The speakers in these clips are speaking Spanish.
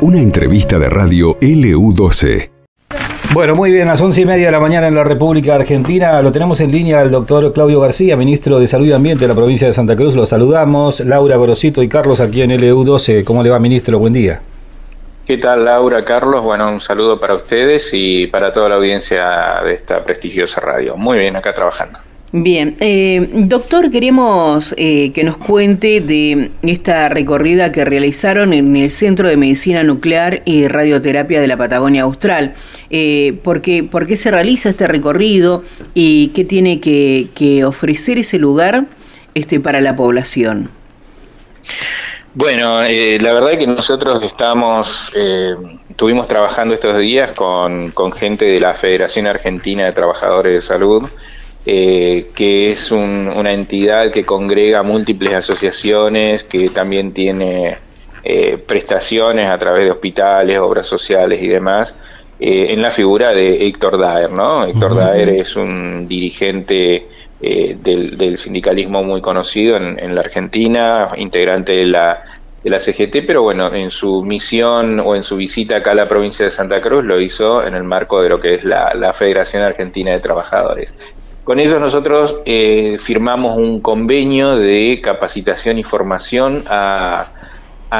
Una entrevista de radio LU12. Bueno, muy bien, a las once y media de la mañana en la República Argentina lo tenemos en línea al doctor Claudio García, ministro de Salud y Ambiente de la provincia de Santa Cruz. Lo saludamos, Laura Gorosito y Carlos aquí en LU12. ¿Cómo le va, ministro? Buen día. ¿Qué tal, Laura, Carlos? Bueno, un saludo para ustedes y para toda la audiencia de esta prestigiosa radio. Muy bien, acá trabajando. Bien, eh, doctor, queremos eh, que nos cuente de esta recorrida que realizaron en el Centro de Medicina Nuclear y Radioterapia de la Patagonia Austral. Eh, ¿por, qué, se realiza este recorrido y qué tiene que, ofrecer ese lugar este, para la población? Bueno, la verdad es que nosotros estamos, estuvimos trabajando estos días con, con gente de la Federación Argentina de Trabajadores de Salud, eh, que es una entidad que congrega múltiples asociaciones, que también tiene eh, prestaciones a través de hospitales, obras sociales y demás, eh, en la figura de Héctor Daer. ¿no? Héctor Daer es un dirigente del, sindicalismo muy conocido en, la Argentina, integrante de la, de la CGT, pero bueno, en su misión o en su visita acá a la provincia de Santa Cruz lo hizo en el marco de lo que es la Federación Argentina de Trabajadores. Con ellos nosotros eh, firmamos un convenio de capacitación y formación a,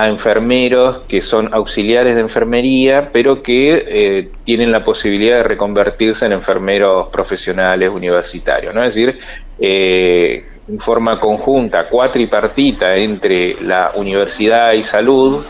enfermeros que son auxiliares de enfermería, pero que eh, tienen la posibilidad de reconvertirse en enfermeros profesionales universitarios. ¿no? Es decir, eh, en forma conjunta, cuatripartita entre la universidad y salud,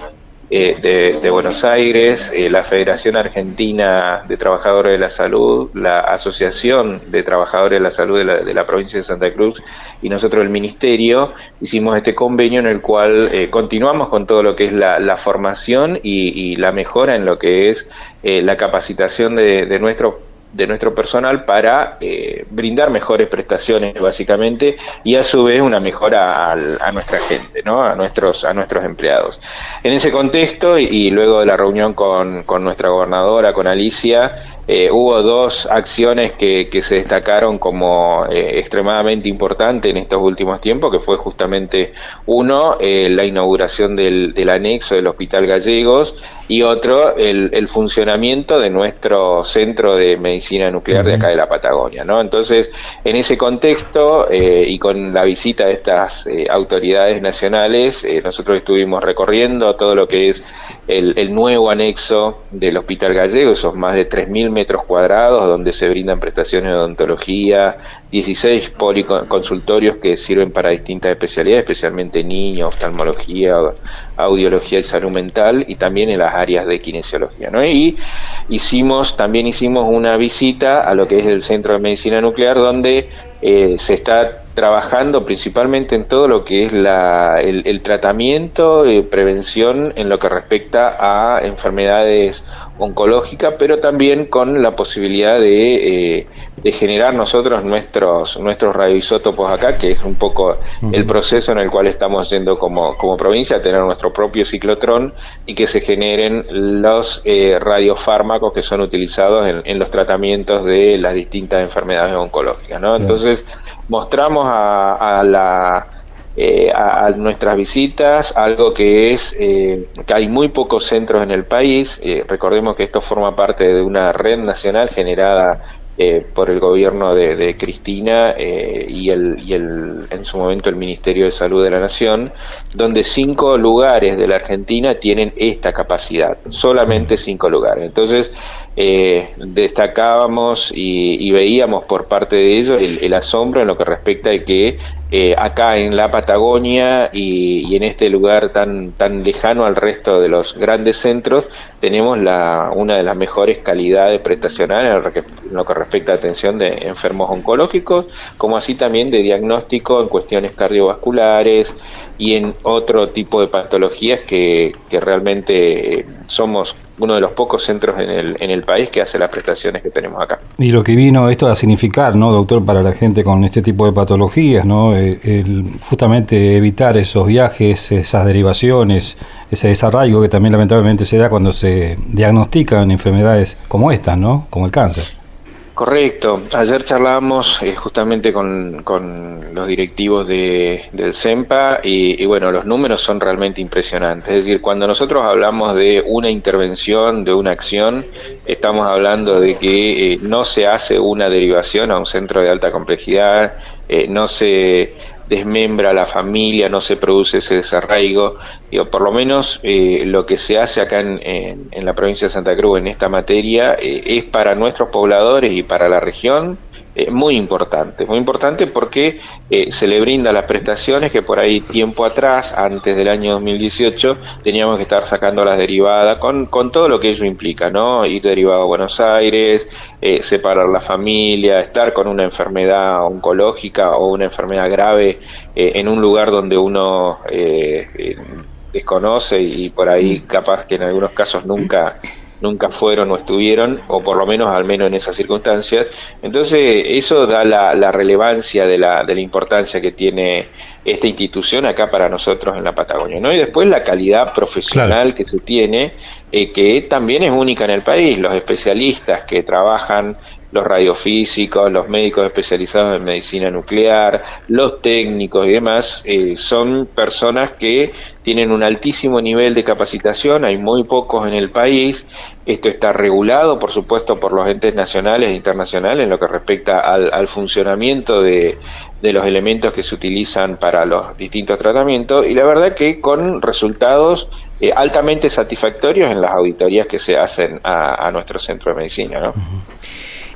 eh, de, Buenos Aires, eh, la Federación Argentina de Trabajadores de la Salud, la Asociación de Trabajadores de la Salud de la, provincia de Santa Cruz y nosotros el Ministerio hicimos este convenio en el cual eh, continuamos con todo lo que es la, formación y, la mejora en lo que es la capacitación de, de nuestros de nuestro personal para eh, brindar mejores prestaciones básicamente y a su vez una mejora a, nuestra gente, ¿no? a, nuestros, a nuestros empleados. En ese contexto y, luego de la reunión con, con nuestra gobernadora, con Alicia, eh, hubo dos acciones que, que se destacaron como eh, extremadamente importantes en estos últimos tiempos, que fue justamente uno, la inauguración del, del anexo del Hospital Gallegos y otro, el, el funcionamiento de nuestro centro de medicina nuclear de acá de la Patagonia. ¿no? Entonces, en ese contexto eh, y con la visita de estas eh, autoridades nacionales, eh, nosotros estuvimos recorriendo todo lo que es el, el, nuevo anexo del Hospital Gallego, esos más de 3.000 metros cuadrados donde se brindan prestaciones de odontología, 16 policonsultorios que sirven para distintas especialidades, especialmente niños, oftalmología, audiología y salud mental, y también en las áreas de kinesiología. Y hicimos, también hicimos una visita a lo que es el Centro de Medicina Nuclear, donde eh, se está trabajando principalmente en todo lo que es la, el, tratamiento y prevención en lo que respecta a enfermedades oncológicas, pero también con la posibilidad de, eh, de generar nosotros nuestros, nuestros radioisótopos acá, que es un poco el proceso en el cual estamos yendo como, como provincia, tener nuestro propio ciclotrón y que se generen los eh, radiofármacos que son utilizados en, en, los tratamientos de las distintas enfermedades oncológicas. ¿no? Entonces, mostramos a, la, eh, a, nuestras visitas algo que es eh, que hay muy pocos centros en el país. Eh, recordemos que esto forma parte de una red nacional generada por el gobierno de, Cristina y, el, y el, en su momento el Ministerio de Salud de la Nación, donde cinco lugares de la Argentina tienen esta capacidad, solamente cinco lugares. Entonces, eh, destacábamos y, veíamos por parte de ellos el, asombro en lo que respecta de que eh, acá en la Patagonia y, en este lugar tan, tan lejano al resto de los grandes centros tenemos la, una de las mejores calidades prestacionales en lo que respecta a atención de enfermos oncológicos, como así también de diagnóstico en cuestiones cardiovasculares y en otro tipo de patologías que, que realmente eh, somos uno de los pocos centros en el, en el país que hace las prestaciones que tenemos acá. Y lo que vino esto a significar, ¿no, doctor, para la gente con este tipo de patologías, ¿no? El, justamente evitar esos viajes, esas derivaciones, ese desarraigo que también lamentablemente se da cuando se diagnostican enfermedades como estas, ¿no? Como el cáncer. Correcto. Ayer charlábamos eh, justamente con, los directivos de, del CEMPA y, bueno, los números son realmente impresionantes. Es decir, cuando nosotros hablamos de una intervención, de una acción, estamos hablando de que eh, no se hace una derivación a un centro de alta complejidad, eh, no se desmembra la familia, no se produce ese desarraigo. Digo, por lo menos eh, lo que se hace acá en, en, la provincia de Santa Cruz en esta materia eh, es para nuestros pobladores y para la región eh, muy importante, muy importante porque eh, se le brinda las prestaciones que por ahí tiempo atrás, antes del año 2018, teníamos que estar sacando las derivadas con, con todo lo que ello implica, ¿no? Ir derivado a Buenos Aires, eh, separar la familia, estar con una enfermedad oncológica o una enfermedad grave en un lugar donde uno desconoce y por ahí capaz que en algunos casos nunca nunca fueron o estuvieron, o por lo menos al menos en esas circunstancias. Entonces, eso da la, relevancia de la, de la importancia que tiene esta institución acá para nosotros en la Patagonia. ¿no? Y después la calidad profesional que se tiene, eh, que también es única en el país. Los especialistas que trabajan los radiofísicos, los médicos especializados en medicina nuclear, los técnicos y demás, eh, son personas que tienen un altísimo nivel de capacitación, hay muy pocos en el país, esto está regulado, por supuesto, por los entes nacionales e internacionales en lo que respecta al, funcionamiento de, los elementos que se utilizan para los distintos tratamientos y la verdad que con resultados eh, altamente satisfactorios en las auditorías que se hacen a, nuestro centro de medicina. ¿no?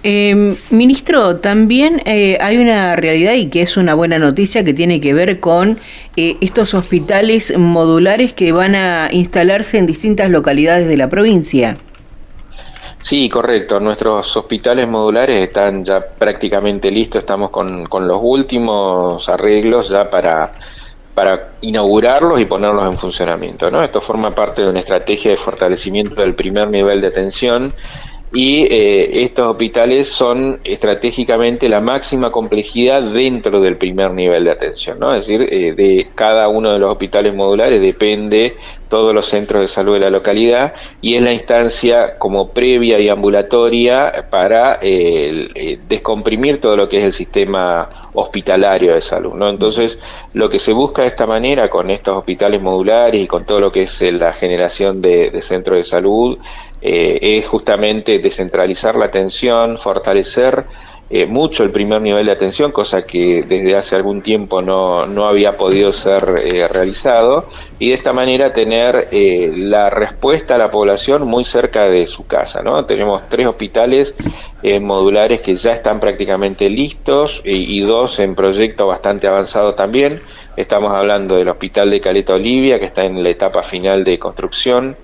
Eh, ministro, también eh, hay una realidad y que es una buena noticia que tiene que ver con eh, estos hospitales modulares que van a instalarse en distintas localidades de la provincia. Sí, correcto. Nuestros hospitales modulares están ya prácticamente listos. Estamos con, con los últimos arreglos ya para para inaugurarlos y ponerlos en funcionamiento. ¿no? Esto forma parte de una estrategia de fortalecimiento del primer nivel de atención y eh, estos hospitales son estratégicamente la máxima complejidad dentro del primer nivel de atención, ¿no? Es decir, eh, de cada uno de los hospitales modulares depende todos los centros de salud de la localidad y es la instancia como previa y ambulatoria para eh, descomprimir todo lo que es el sistema hospitalario de salud. ¿no? Entonces, lo que se busca de esta manera con estos hospitales modulares y con todo lo que es la generación de, de centros de salud eh, es justamente descentralizar la atención, fortalecer eh, mucho el primer nivel de atención, cosa que desde hace algún tiempo no, no había podido ser eh, realizado, y de esta manera tener eh, la respuesta a la población muy cerca de su casa. ¿no? Tenemos tres hospitales modulares que ya están prácticamente listos y, y dos en proyecto bastante avanzado también. Estamos hablando del Hospital de Caleta Olivia, que está en la etapa final de construcción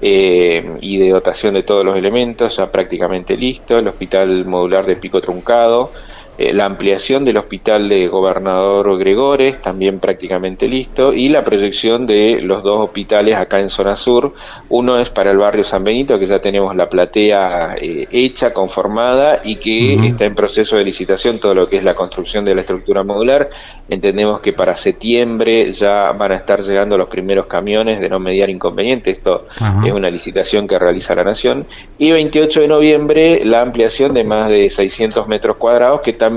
eh, y de dotación de todos los elementos, ya prácticamente listo, el hospital modular de Pico Truncado, eh, la ampliación del hospital de Gobernador Gregores, también prácticamente listo, y la proyección de los dos hospitales acá en zona sur. Uno es para el barrio San Benito, que ya tenemos la platea eh, hecha, conformada, y que está en proceso de licitación todo lo que es la construcción de la estructura modular. Entendemos que para septiembre ya van a estar llegando los primeros camiones de no mediar inconveniente. Esto es una licitación que realiza la Nación. Y 28 de noviembre la ampliación de más de 600 metros cuadrados que también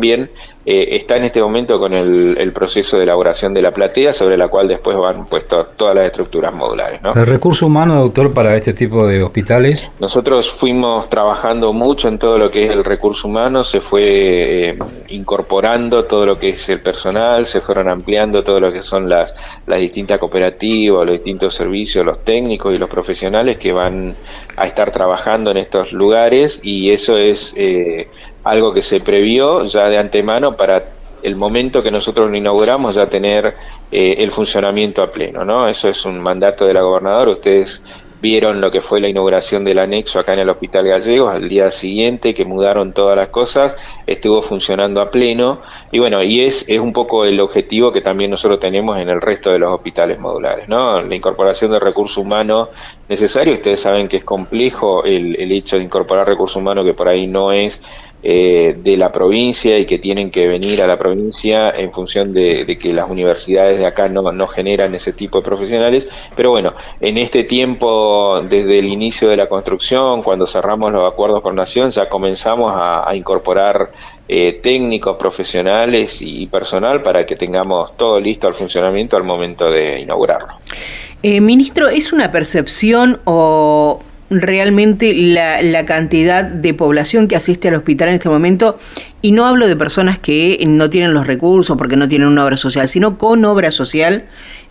eh, está en este momento con el, proceso de elaboración de la platea, sobre la cual después van puestas todas las estructuras modulares. ¿no? ¿El recurso humano, doctor, para este tipo de hospitales? Nosotros fuimos trabajando mucho en todo lo que es el recurso humano, se fue eh, incorporando todo lo que es el personal, se fueron ampliando todo lo que son las, las distintas cooperativas, los distintos servicios, los técnicos y los profesionales que van a estar trabajando en estos lugares y eso es eh, algo que se previó ya de antemano para el momento que nosotros lo inauguramos ya tener eh, el funcionamiento a pleno, ¿no? Eso es un mandato de la gobernadora. Ustedes vieron lo que fue la inauguración del anexo acá en el Hospital Gallegos al día siguiente, que mudaron todas las cosas, estuvo funcionando a pleno y bueno, y es, es un poco el objetivo que también nosotros tenemos en el resto de los hospitales modulares, ¿no? La incorporación de recursos humanos necesario, ustedes saben que es complejo el, el hecho de incorporar recursos humanos que por ahí no es eh, de la provincia y que tienen que venir a la provincia en función de, que las universidades de acá no, no, generan ese tipo de profesionales. Pero bueno, en este tiempo, desde el inicio de la construcción, cuando cerramos los acuerdos con Nación, ya comenzamos a, incorporar eh, técnicos, profesionales y personal para que tengamos todo listo al funcionamiento al momento de inaugurarlo. Eh, ministro, ¿es una percepción o realmente la, cantidad de población que asiste al hospital en este momento, y no hablo de personas que no tienen los recursos porque no tienen una obra social, sino con obra social,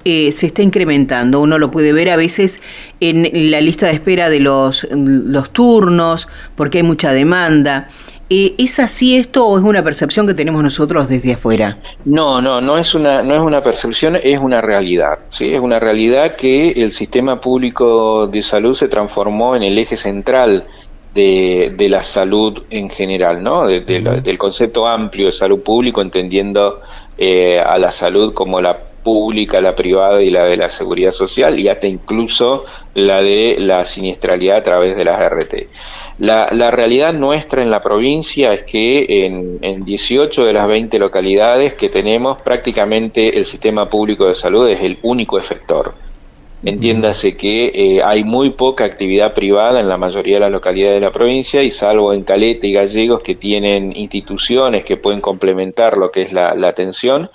eh, se está incrementando. Uno lo puede ver a veces en la lista de espera de los, los turnos, porque hay mucha demanda. Eh, ¿Es así esto o es una percepción que tenemos nosotros desde afuera? No, no, no es una, no es una percepción, es una realidad. ¿sí? Es una realidad que el sistema público de salud se transformó en el eje central de, la salud en general, ¿no? del concepto amplio de salud público, entendiendo eh, a la salud como la pública, la privada y la de la seguridad social y hasta incluso la de la siniestralidad a través de las RT. La, la realidad nuestra en la provincia es que en, en 18 de las 20 localidades que tenemos prácticamente el sistema público de salud es el único efector. Entiéndase que eh, hay muy poca actividad privada en la mayoría de las localidades de la provincia y salvo en Caleta y Gallegos que tienen instituciones que pueden complementar lo que es la, la atención,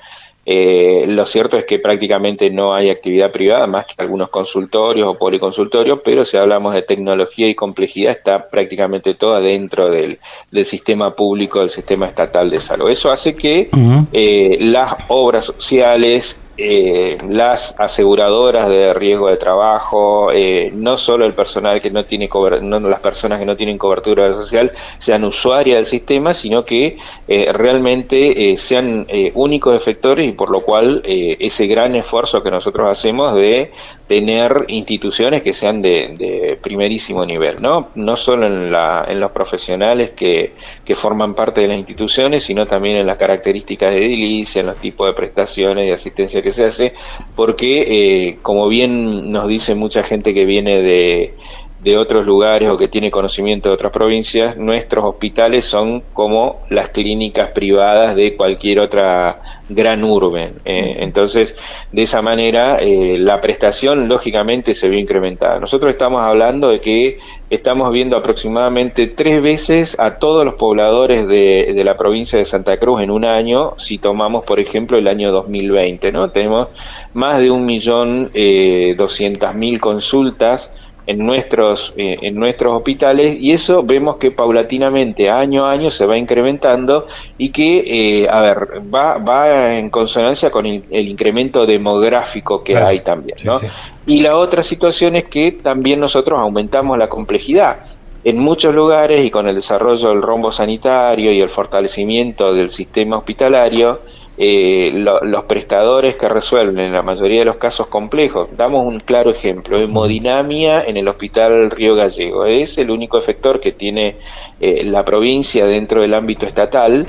eh, lo cierto es que prácticamente no hay actividad privada, más que algunos consultorios o policonsultorios, pero si hablamos de tecnología y complejidad, está prácticamente toda dentro del, sistema público, del sistema estatal de salud. Eso hace que eh, las obras sociales, eh, las aseguradoras de riesgo de trabajo, eh, no solo el personal que no tiene no las personas que no tienen cobertura social sean usuarias del sistema, sino que eh, realmente sean únicos efectores y por lo cual ese gran esfuerzo que nosotros hacemos de tener instituciones que sean de, primerísimo nivel, ¿no? No solo en, la, en los profesionales que, que, forman parte de las instituciones, sino también en las características de edilicia, en los tipos de prestaciones y asistencia que se hace, porque, eh, como bien nos dice mucha gente que viene de, de otros lugares o que tiene conocimiento de otras provincias, nuestros hospitales son como las clínicas privadas de cualquier otra gran urbe. Eh, entonces, de esa manera, eh, la prestación lógicamente se ve incrementada. Nosotros estamos hablando de que estamos viendo aproximadamente tres veces a todos los pobladores de, de la provincia de Santa Cruz en un año, si tomamos, por ejemplo, el año 2020. ¿no? Tenemos más de un millón eh, doscientas mil consultas en nuestros, eh, en nuestros hospitales y eso vemos que paulatinamente año a año se va incrementando y que, eh, a ver, va, va en consonancia con el, incremento demográfico que hay también. ¿no? Y la otra situación es que también nosotros aumentamos la complejidad. En muchos lugares y con el desarrollo del rombo sanitario y el fortalecimiento del sistema hospitalario, eh, los prestadores que resuelven en la mayoría de los casos complejos. Damos un claro ejemplo, hemodinamia en el Hospital Río Gallego. Es el único efector que tiene eh, la provincia dentro del ámbito estatal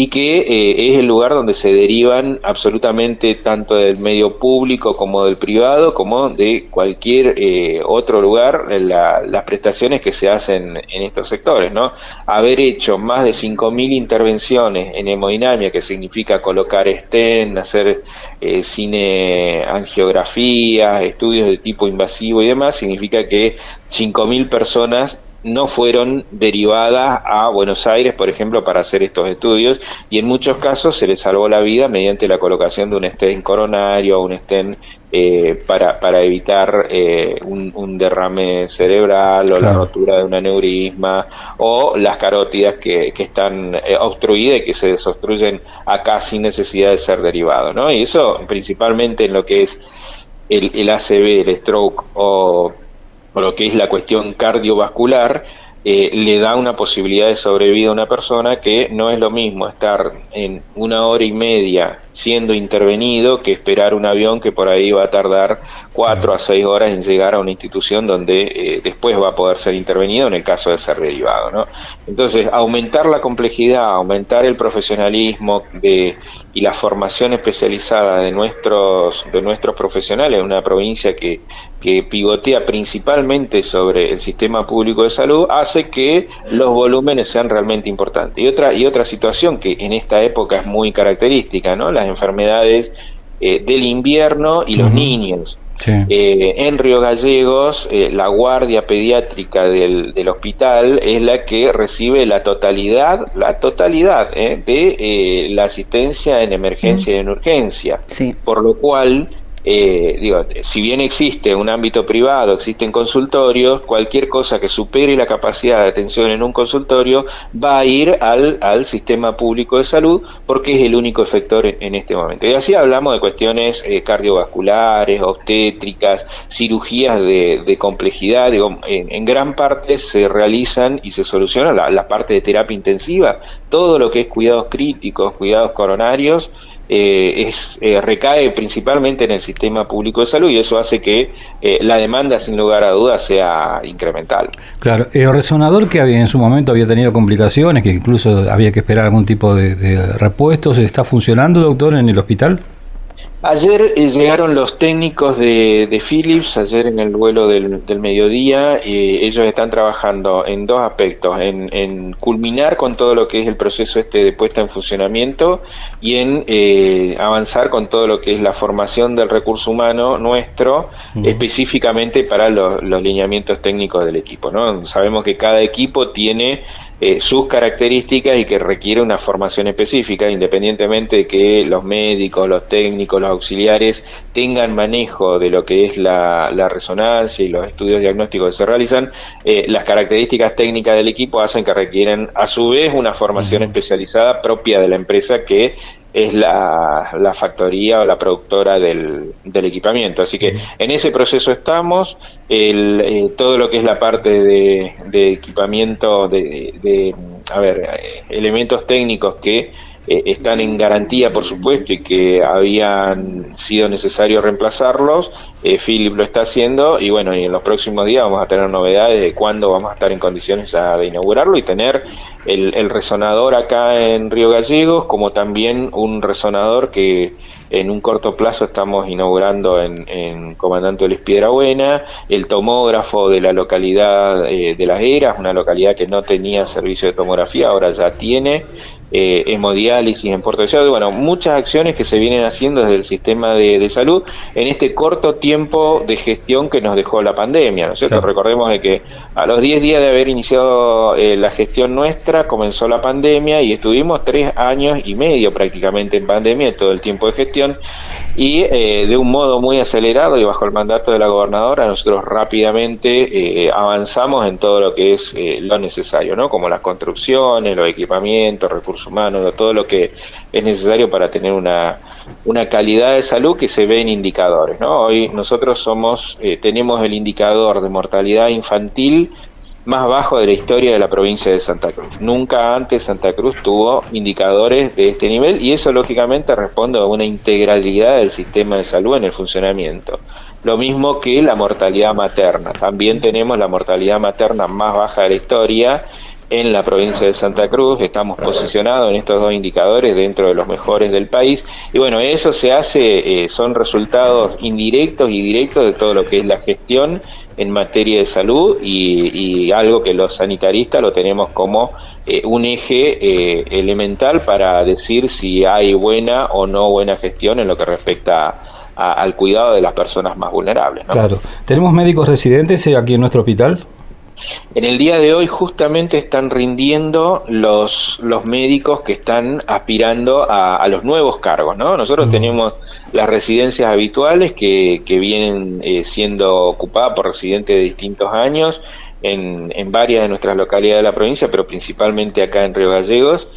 y que eh, es el lugar donde se derivan absolutamente tanto del medio público como del privado, como de cualquier eh, otro lugar, las prestaciones que se hacen en estos sectores. ¿no? Haber hecho más de 5.000 intervenciones en hemodinamia, que significa colocar estén, hacer eh, cine angiografías, estudios de tipo invasivo y demás, significa que 5.000 personas no fueron derivadas a Buenos Aires, por ejemplo, para hacer estos estudios y en muchos casos se les salvó la vida mediante la colocación de un estén coronario o un estén eh, para, para evitar eh, un, derrame cerebral o la rotura de un aneurisma o las carótidas que, que están eh, obstruidas y que se desobstruyen acá sin necesidad de ser derivado. ¿no? Y eso principalmente en lo que es el, el ACV, el stroke o lo que es la cuestión cardiovascular, eh, le da una posibilidad de sobrevida a una persona que no es lo mismo estar en una hora y media siendo intervenido que esperar un avión que por ahí va a tardar cuatro a seis horas en llegar a una institución donde eh, después va a poder ser intervenido en el caso de ser derivado. ¿no? Entonces, aumentar la complejidad, aumentar el profesionalismo de, y la formación especializada de nuestros, de nuestros profesionales una provincia que, que pivotea principalmente sobre el sistema público de salud hace que los volúmenes sean realmente importantes. Y otra, y otra situación que en esta época es muy característica, ¿no? Enfermedades eh, del invierno y los niños. Eh, en Río Gallegos, eh, la guardia pediátrica del, del, hospital es la que recibe la totalidad, la totalidad de la asistencia en emergencia y en urgencia. Por lo cual, eh, digo, si bien existe un ámbito privado, existen consultorios, cualquier cosa que supere la capacidad de atención en un consultorio va a ir al, al sistema público de salud porque es el único efector en, este momento. Y así hablamos de cuestiones eh, cardiovasculares, obstétricas, cirugías de, complejidad, digo, en, gran parte se realizan y se solucionan la, la parte de terapia intensiva, todo lo que es cuidados críticos, cuidados coronarios, eh, es, eh, recae principalmente en el sistema público de salud y eso hace que eh, la demanda sin lugar a dudas sea incremental. Claro, el resonador que había, en su momento había tenido complicaciones, que incluso había que esperar algún tipo de, de repuestos, ¿está funcionando, doctor, en el hospital? Ayer eh, llegaron los técnicos de, Philips, ayer en el vuelo del, mediodía, y ellos están trabajando en dos aspectos, en, culminar con todo lo que es el proceso este de puesta en funcionamiento y en eh, avanzar con todo lo que es la formación del recurso humano nuestro, específicamente para los, los lineamientos técnicos del equipo. ¿no? Sabemos que cada equipo tiene eh, sus características y que requiere una formación específica, independientemente de que los médicos, los técnicos, los auxiliares tengan manejo de lo que es la, resonancia y los estudios diagnósticos que se realizan, eh, las características técnicas del equipo hacen que requieren a su vez una formación especializada propia de la empresa que es la, factoría o la productora del, equipamiento. Así que en ese proceso estamos, el, eh, todo lo que es la parte de, equipamiento, de, a ver, eh, elementos técnicos que eh, están en garantía, por supuesto, y que habían sido necesario reemplazarlos. Eh, Philip lo está haciendo y bueno, y en los próximos días vamos a tener novedades de cuándo vamos a estar en condiciones de inaugurarlo y tener el, resonador acá en Río Gallegos, como también un resonador que en un corto plazo estamos inaugurando en, Comandante Luis Piedrabuena, el tomógrafo de la localidad eh, de Las Heras, una localidad que no tenía servicio de tomografía, ahora ya tiene, eh, hemodiálisis en Puerto Deseado, bueno, muchas acciones que se vienen haciendo desde el sistema de, salud en este corto tiempo de gestión que nos dejó la pandemia, ¿no es cierto? Recordemos de que a los 10 días de haber iniciado eh, la gestión nuestra comenzó la pandemia y estuvimos tres años y medio prácticamente en pandemia, todo el tiempo de gestión, y eh, de un modo muy acelerado y bajo el mandato de la gobernadora nosotros rápidamente eh, avanzamos en todo lo que es lo necesario, ¿no? Como las construcciones, los equipamientos, recursos humanos, todo lo que es necesario para tener una, una calidad de salud que se ve en indicadores. ¿no? Hoy nosotros somos, eh, tenemos el indicador de mortalidad infantil más bajo de la historia de la provincia de Santa Cruz. Nunca antes Santa Cruz tuvo indicadores de este nivel y eso lógicamente responde a una integralidad del sistema de salud en el funcionamiento. Lo mismo que la mortalidad materna. También tenemos la mortalidad materna más baja de la historia en la provincia de Santa Cruz, estamos posicionados en estos dos indicadores dentro de los mejores del país y bueno, eso se hace, eh, son resultados indirectos y directos de todo lo que es la gestión en materia de salud y, algo que los sanitaristas lo tenemos como eh, un eje eh, elemental para decir si hay buena o no buena gestión en lo que respecta al cuidado de las personas más vulnerables. Claro, ¿tenemos médicos residentes aquí en nuestro hospital? En el día de hoy justamente están rindiendo los, los médicos que están aspirando a, los nuevos cargos, ¿no? Nosotros tenemos las residencias habituales que, que vienen eh, siendo ocupadas por residentes de distintos años en, en varias de nuestras localidades de la provincia, pero principalmente acá en Río Gallegos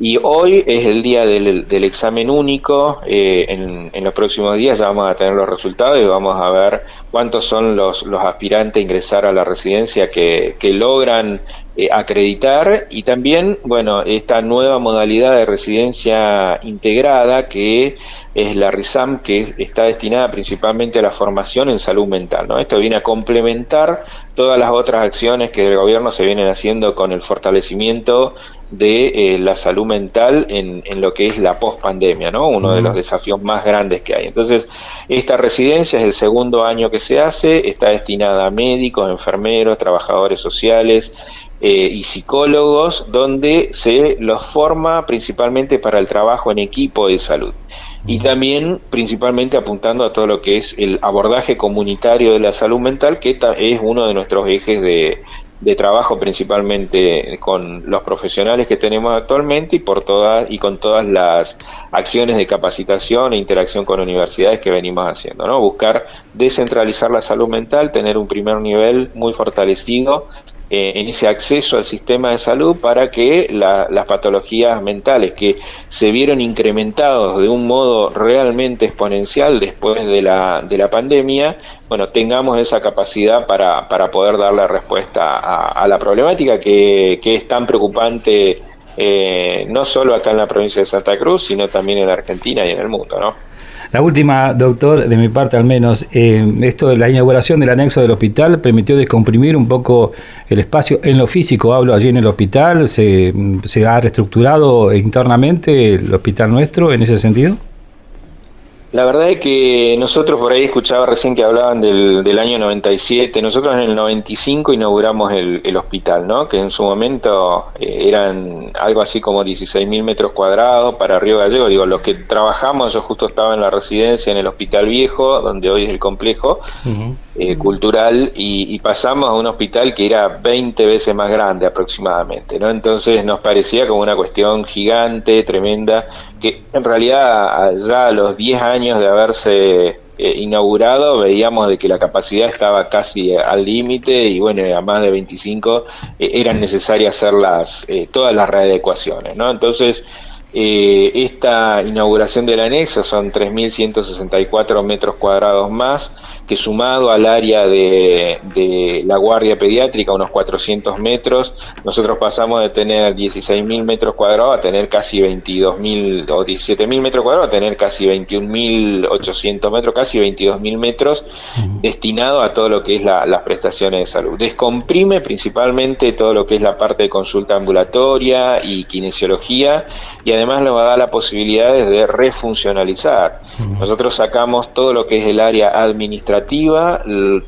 y hoy es el día del, examen único. Eh, en, los próximos días ya vamos a tener los resultados y vamos a ver cuántos son los, aspirantes a ingresar a la residencia que, que logran eh, acreditar y también, bueno, esta nueva modalidad de residencia integrada que es la RISAM, que está destinada principalmente a la formación en salud mental. ¿no? Esto viene a complementar todas las otras acciones que el gobierno se vienen haciendo con el fortalecimiento de eh, la salud mental en, en, lo que es la pospandemia, ¿no? uno de los desafíos más grandes que hay. Entonces, esta residencia es el segundo año que se hace, está destinada a médicos, enfermeros, trabajadores sociales, eh, y psicólogos, donde se los forma principalmente para el trabajo en equipo de salud. Y también principalmente apuntando a todo lo que es el abordaje comunitario de la salud mental, que es uno de nuestros ejes de, de trabajo principalmente con los profesionales que tenemos actualmente y por todas y con todas las acciones de capacitación e interacción con universidades que venimos haciendo, ¿no? Buscar descentralizar la salud mental, tener un primer nivel muy fortalecido eh, en ese acceso al sistema de salud para que las patologías mentales que se vieron incrementados de un modo realmente exponencial después de la, de la pandemia, bueno, tengamos esa capacidad para, para poder darle respuesta a, la problemática que, que, es tan preocupante eh, no solo acá en la provincia de Santa Cruz, sino también en Argentina y en el mundo, ¿no? La última, doctor, de mi parte al menos, eh, esto de la inauguración del anexo del hospital permitió descomprimir un poco el espacio en lo físico, hablo allí en el hospital, se, se ha reestructurado internamente el hospital nuestro en ese sentido. La verdad es que nosotros por ahí escuchaba recién que hablaban del, del año 97, nosotros en el 95 inauguramos el, el hospital, ¿no? que en su momento eh, eran algo así como 16.000 metros cuadrados para Río Gallego, digo, los que trabajamos, yo justo estaba en la residencia en el Hospital Viejo, donde hoy es el complejo eh, cultural, y, y, pasamos a un hospital que era 20 veces más grande aproximadamente, ¿no? entonces nos parecía como una cuestión gigante, tremenda, que en realidad ya a los 10 años de haberse eh, inaugurado veíamos de que la capacidad estaba casi al límite y bueno, a más de 25 eh, eran necesarias hacer las, todas las readecuaciones, ¿no? Entonces, esta inauguración del anexo son 3.164 metros cuadrados más, que sumado al área de, de, la guardia pediátrica, unos 400 metros, nosotros pasamos de tener 16.000 metros cuadrados a tener casi 22.000 o 17.000 metros cuadrados a tener casi 21.800 metros, casi 22.000 metros destinados a todo lo que es la, las prestaciones de salud. Descomprime principalmente todo lo que es la parte de consulta ambulatoria y kinesiología y además nos va a dar la posibilidad de refuncionalizar. Nosotros sacamos todo lo que es el área administrativa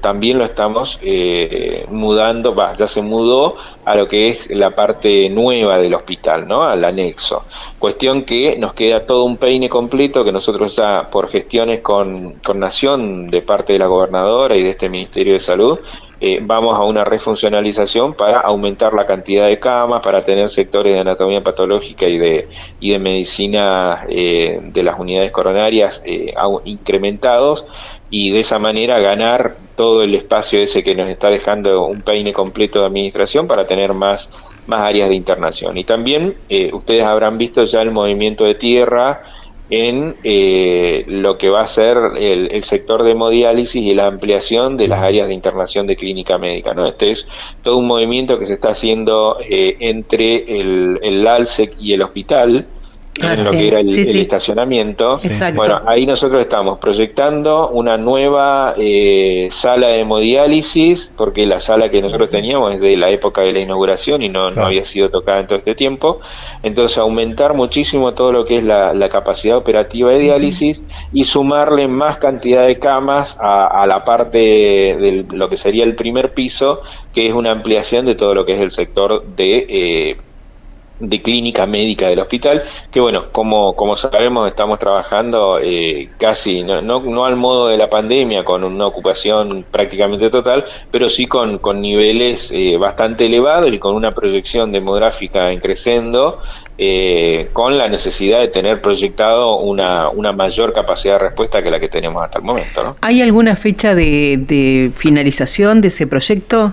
también lo estamos eh, mudando, ya se mudó a lo que es la parte nueva del hospital, ¿no? Al anexo. Cuestión que nos queda todo un peine completo que nosotros ya por gestiones con, con Nación de parte de la gobernadora y de este Ministerio de Salud eh, vamos a una refuncionalización para aumentar la cantidad de camas, para tener sectores de anatomía patológica y de, y de medicina eh, de las unidades coronarias eh, incrementados y de esa manera ganar todo el espacio ese que nos está dejando un peine completo de administración para tener más, más áreas de internación. Y también ustedes habrán visto ya el movimiento de tierra, en eh, lo que va a ser el, sector de hemodiálisis y la ampliación de las áreas de internación de clínica médica. ¿no? Este es todo un movimiento que se está haciendo eh, entre el, el ALSEC y el hospital, Ah, en lo que era el, estacionamiento. Bueno, ahí nosotros estamos proyectando una nueva eh, sala de hemodiálisis, porque la sala que nosotros teníamos es de la época de la inauguración y no, no había sido tocada en todo este tiempo. Entonces, aumentar muchísimo todo lo que es la, capacidad operativa de diálisis y sumarle más cantidad de camas a, la parte de lo que sería el primer piso, que es una ampliación de todo lo que es el sector de... Eh, de clínica médica del hospital, que bueno, como, como sabemos estamos trabajando eh, casi, no, no, al modo de la pandemia, con una ocupación prácticamente total, pero sí con, con niveles eh, bastante elevados y con una proyección demográfica en creciendo, eh, con la necesidad de tener proyectado una, una mayor capacidad de respuesta que la que tenemos hasta el momento. ¿no? ¿Hay alguna fecha de, de finalización de ese proyecto?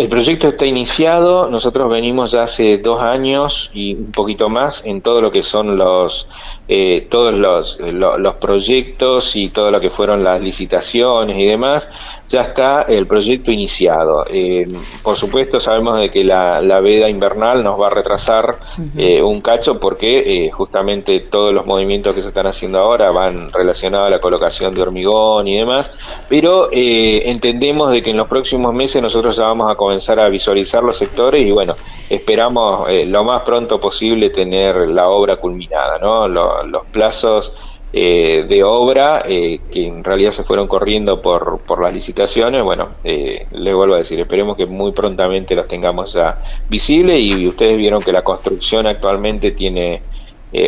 El proyecto está iniciado, nosotros venimos ya hace dos años y un poquito más en todo lo que son los eh, todos los, los, proyectos y todo lo que fueron las licitaciones y demás, ya está el proyecto iniciado. Eh, por supuesto sabemos de que la, veda invernal nos va a retrasar eh, un cacho porque justamente todos los movimientos que se están haciendo ahora van relacionados a la colocación de hormigón y demás, pero entendemos de que en los próximos meses nosotros ya vamos a comenzar a visualizar los sectores y bueno, esperamos lo más pronto posible tener la obra culminada, ¿no? Los plazos eh, de obra eh, que en realidad se fueron corriendo por, por las licitaciones, bueno, eh, le vuelvo a decir, esperemos que muy prontamente los tengamos ya visibles y, ustedes vieron que la construcción actualmente tiene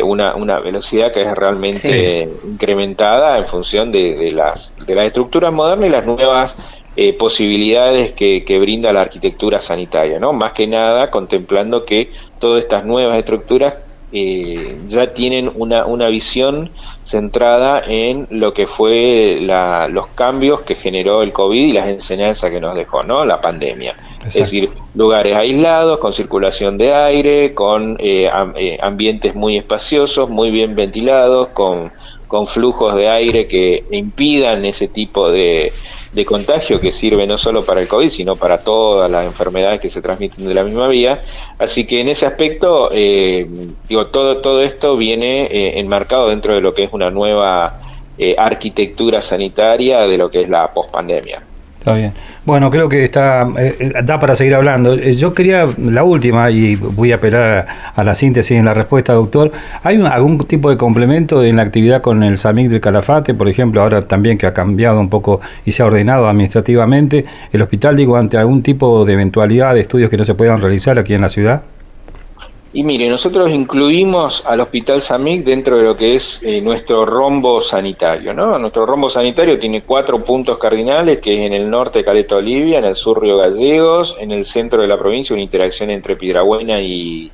una, una velocidad que es realmente incrementada en función de, las, de las estructuras modernas y las nuevas posibilidades que, que, brinda la arquitectura sanitaria, ¿no? Más que nada contemplando que todas estas nuevas estructuras eh, ya tienen una, una visión centrada en lo que fue la, los cambios que generó el COVID y las enseñanzas que nos dejó, ¿no? La pandemia. Es decir, lugares aislados, con circulación de aire, con eh, eh, ambientes muy espaciosos, muy bien ventilados, con con flujos de aire que impidan ese tipo de, contagio que sirve no solo para el COVID, sino para todas las enfermedades que se transmiten de la misma vía. Así que en ese aspecto, eh, digo, todo, todo esto viene eh, enmarcado dentro de lo que es una nueva eh, arquitectura sanitaria de lo que es la pospandemia. Está bien. Bueno, creo que está eh, da para seguir hablando. Eh, yo quería la última y voy a apelar a, la síntesis en la respuesta, doctor. ¿Hay algún tipo de complemento en la actividad con el SAMIC del Calafate, por ejemplo, ahora también que ha cambiado un poco y se ha ordenado administrativamente el hospital, digo, ante algún tipo de eventualidad de estudios que no se puedan realizar aquí en la ciudad? Y mire, nosotros incluimos al Hospital SAMIC dentro de lo que es eh, nuestro rombo sanitario, ¿no? Nuestro rombo sanitario tiene cuatro puntos cardinales, que es en el norte Caleta Olivia, en el sur Río Gallegos, en el centro de la provincia, una interacción entre Piedrabuena y,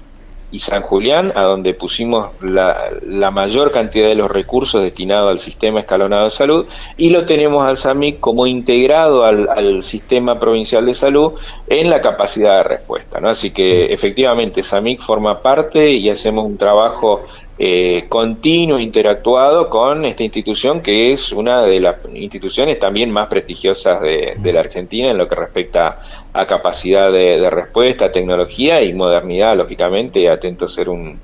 y San Julián, a donde pusimos la, la, mayor cantidad de los recursos destinados al sistema escalonado de salud, y lo tenemos al SAMIC como integrado al, al sistema provincial de salud en la capacidad de respuesta. ¿no? Así que efectivamente SAMIC forma parte y hacemos un trabajo eh, continuo interactuado con esta institución que es una de las instituciones también más prestigiosas de, la Argentina en lo que respecta a capacidad de, respuesta, tecnología y modernidad, lógicamente, atento a ser un,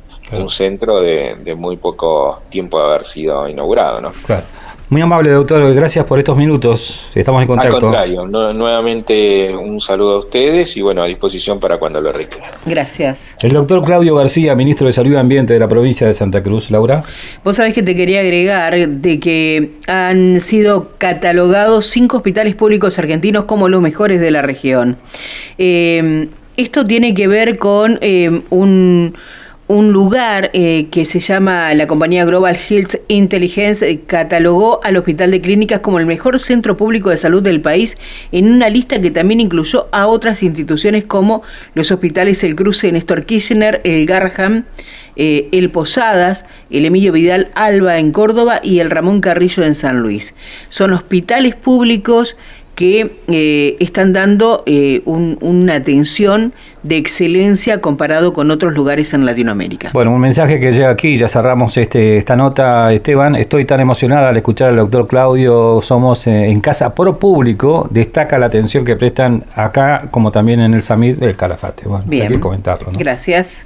centro de, de, muy poco tiempo de haber sido inaugurado. ¿no? Claro. Muy amable, doctor. Gracias por estos minutos. Estamos en contacto. Al contrario, nuevamente un saludo a ustedes y bueno, a disposición para cuando lo requieran. Gracias. El doctor Claudio García, ministro de Salud y Ambiente de la provincia de Santa Cruz. Laura. Vos sabés que te quería agregar de que han sido catalogados cinco hospitales públicos argentinos como los mejores de la región. Eh, esto tiene que ver con eh, un un lugar eh, que se llama la compañía Global Health Intelligence eh, catalogó al Hospital de Clínicas como el mejor centro público de salud del país en una lista que también incluyó a otras instituciones como los hospitales El Cruce Néstor Kirchner, el Garham, eh, el Posadas, el Emilio Vidal Alba en Córdoba y el Ramón Carrillo en San Luis. Son hospitales públicos que eh, están dando eh, una atención de excelencia comparado con otros lugares en Latinoamérica. Bueno, un mensaje que llega aquí, ya cerramos este, esta nota, Esteban. Estoy tan emocionada al escuchar al doctor Claudio. Somos eh, en Casa Pro Público, destaca la atención que prestan acá, como también en el SAMID del Calafate. Bueno, hay que comentarlo. Gracias.